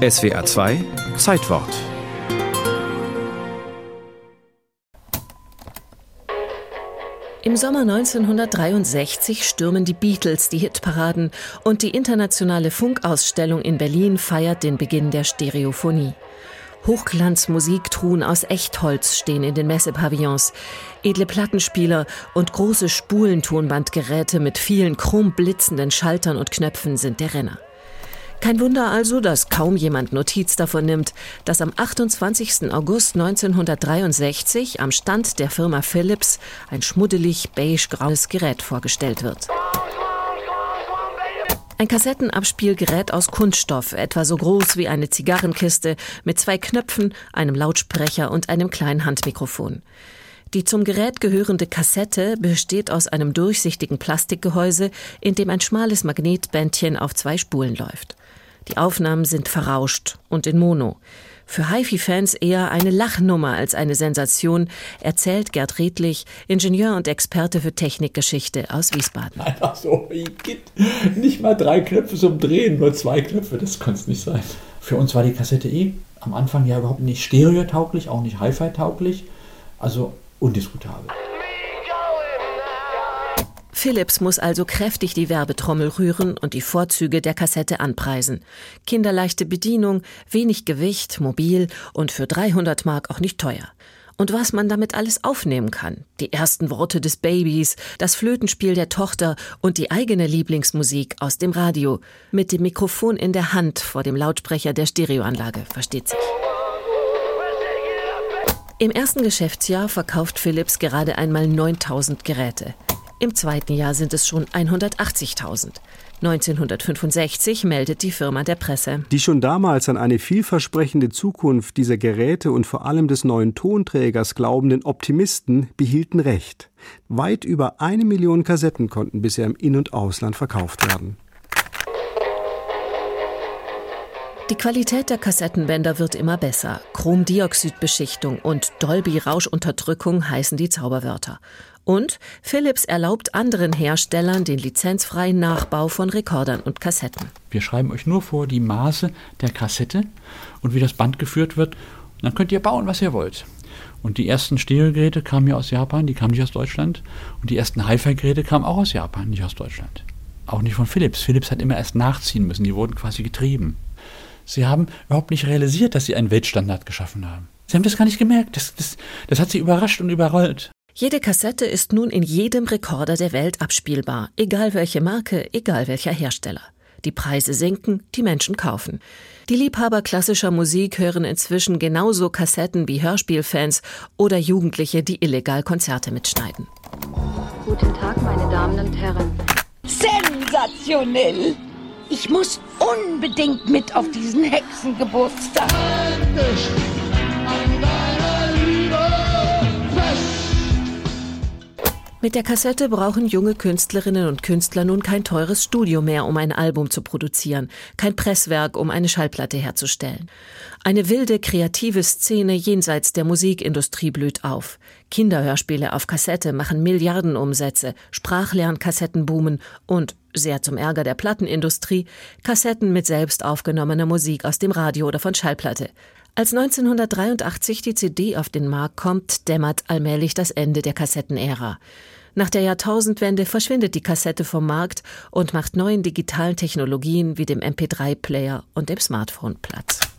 SWA 2 Zeitwort Im Sommer 1963 stürmen die Beatles die Hitparaden und die internationale Funkausstellung in Berlin feiert den Beginn der Stereophonie. Hochglanzmusiktruhen aus Echtholz stehen in den Messepavillons. Edle Plattenspieler und große Spulentonbandgeräte mit vielen chrom blitzenden Schaltern und Knöpfen sind der Renner. Kein Wunder also, dass kaum jemand Notiz davon nimmt, dass am 28. August 1963 am Stand der Firma Philips ein schmuddelig beige-graues Gerät vorgestellt wird. Ein Kassettenabspielgerät aus Kunststoff, etwa so groß wie eine Zigarrenkiste, mit zwei Knöpfen, einem Lautsprecher und einem kleinen Handmikrofon. Die zum Gerät gehörende Kassette besteht aus einem durchsichtigen Plastikgehäuse, in dem ein schmales Magnetbändchen auf zwei Spulen läuft. Die Aufnahmen sind verrauscht und in Mono. Für HiFi-Fans eher eine Lachnummer als eine Sensation, erzählt Gerd Redlich, Ingenieur und Experte für Technikgeschichte aus Wiesbaden. Einfach so, nicht mal drei Knöpfe zum Drehen, nur zwei Knöpfe, das kann es nicht sein. Für uns war die Kassette eh am Anfang ja überhaupt nicht stereotauglich, auch nicht Hi-Fi-tauglich, also undiskutabel. Philips muss also kräftig die Werbetrommel rühren und die Vorzüge der Kassette anpreisen. Kinderleichte Bedienung, wenig Gewicht, mobil und für 300 Mark auch nicht teuer. Und was man damit alles aufnehmen kann. Die ersten Worte des Babys, das Flötenspiel der Tochter und die eigene Lieblingsmusik aus dem Radio. Mit dem Mikrofon in der Hand vor dem Lautsprecher der Stereoanlage, versteht sich. Im ersten Geschäftsjahr verkauft Philips gerade einmal 9000 Geräte. Im zweiten Jahr sind es schon 180.000. 1965 meldet die Firma der Presse. Die schon damals an eine vielversprechende Zukunft dieser Geräte und vor allem des neuen Tonträgers glaubenden Optimisten behielten recht. Weit über eine Million Kassetten konnten bisher im In- und Ausland verkauft werden. Die Qualität der Kassettenbänder wird immer besser. Chromdioxidbeschichtung und Dolby-Rauschunterdrückung heißen die Zauberwörter. Und Philips erlaubt anderen Herstellern den lizenzfreien Nachbau von Rekordern und Kassetten. Wir schreiben euch nur vor die Maße der Kassette und wie das Band geführt wird. Und dann könnt ihr bauen, was ihr wollt. Und die ersten Stereogeräte kamen ja aus Japan, die kamen nicht aus Deutschland. Und die ersten Hi-Fi-Geräte kamen auch aus Japan, nicht aus Deutschland. Auch nicht von Philips. Philips hat immer erst nachziehen müssen, die wurden quasi getrieben. Sie haben überhaupt nicht realisiert, dass sie einen Weltstandard geschaffen haben. Sie haben das gar nicht gemerkt. Das, das, das hat sie überrascht und überrollt. Jede Kassette ist nun in jedem Rekorder der Welt abspielbar, egal welche Marke, egal welcher Hersteller. Die Preise sinken, die Menschen kaufen. Die Liebhaber klassischer Musik hören inzwischen genauso Kassetten wie Hörspielfans oder Jugendliche, die illegal Konzerte mitschneiden. Guten Tag, meine Damen und Herren. Sensationell! Ich muss unbedingt mit auf diesen Hexengeburtstag. Mit der Kassette brauchen junge Künstlerinnen und Künstler nun kein teures Studio mehr, um ein Album zu produzieren, kein Presswerk, um eine Schallplatte herzustellen. Eine wilde, kreative Szene jenseits der Musikindustrie blüht auf. Kinderhörspiele auf Kassette machen Milliardenumsätze, Sprachlernkassetten boomen und, sehr zum Ärger der Plattenindustrie, Kassetten mit selbst aufgenommener Musik aus dem Radio oder von Schallplatte. Als 1983 die CD auf den Markt kommt, dämmert allmählich das Ende der Kassettenära. Nach der Jahrtausendwende verschwindet die Kassette vom Markt und macht neuen digitalen Technologien wie dem MP3-Player und dem Smartphone Platz.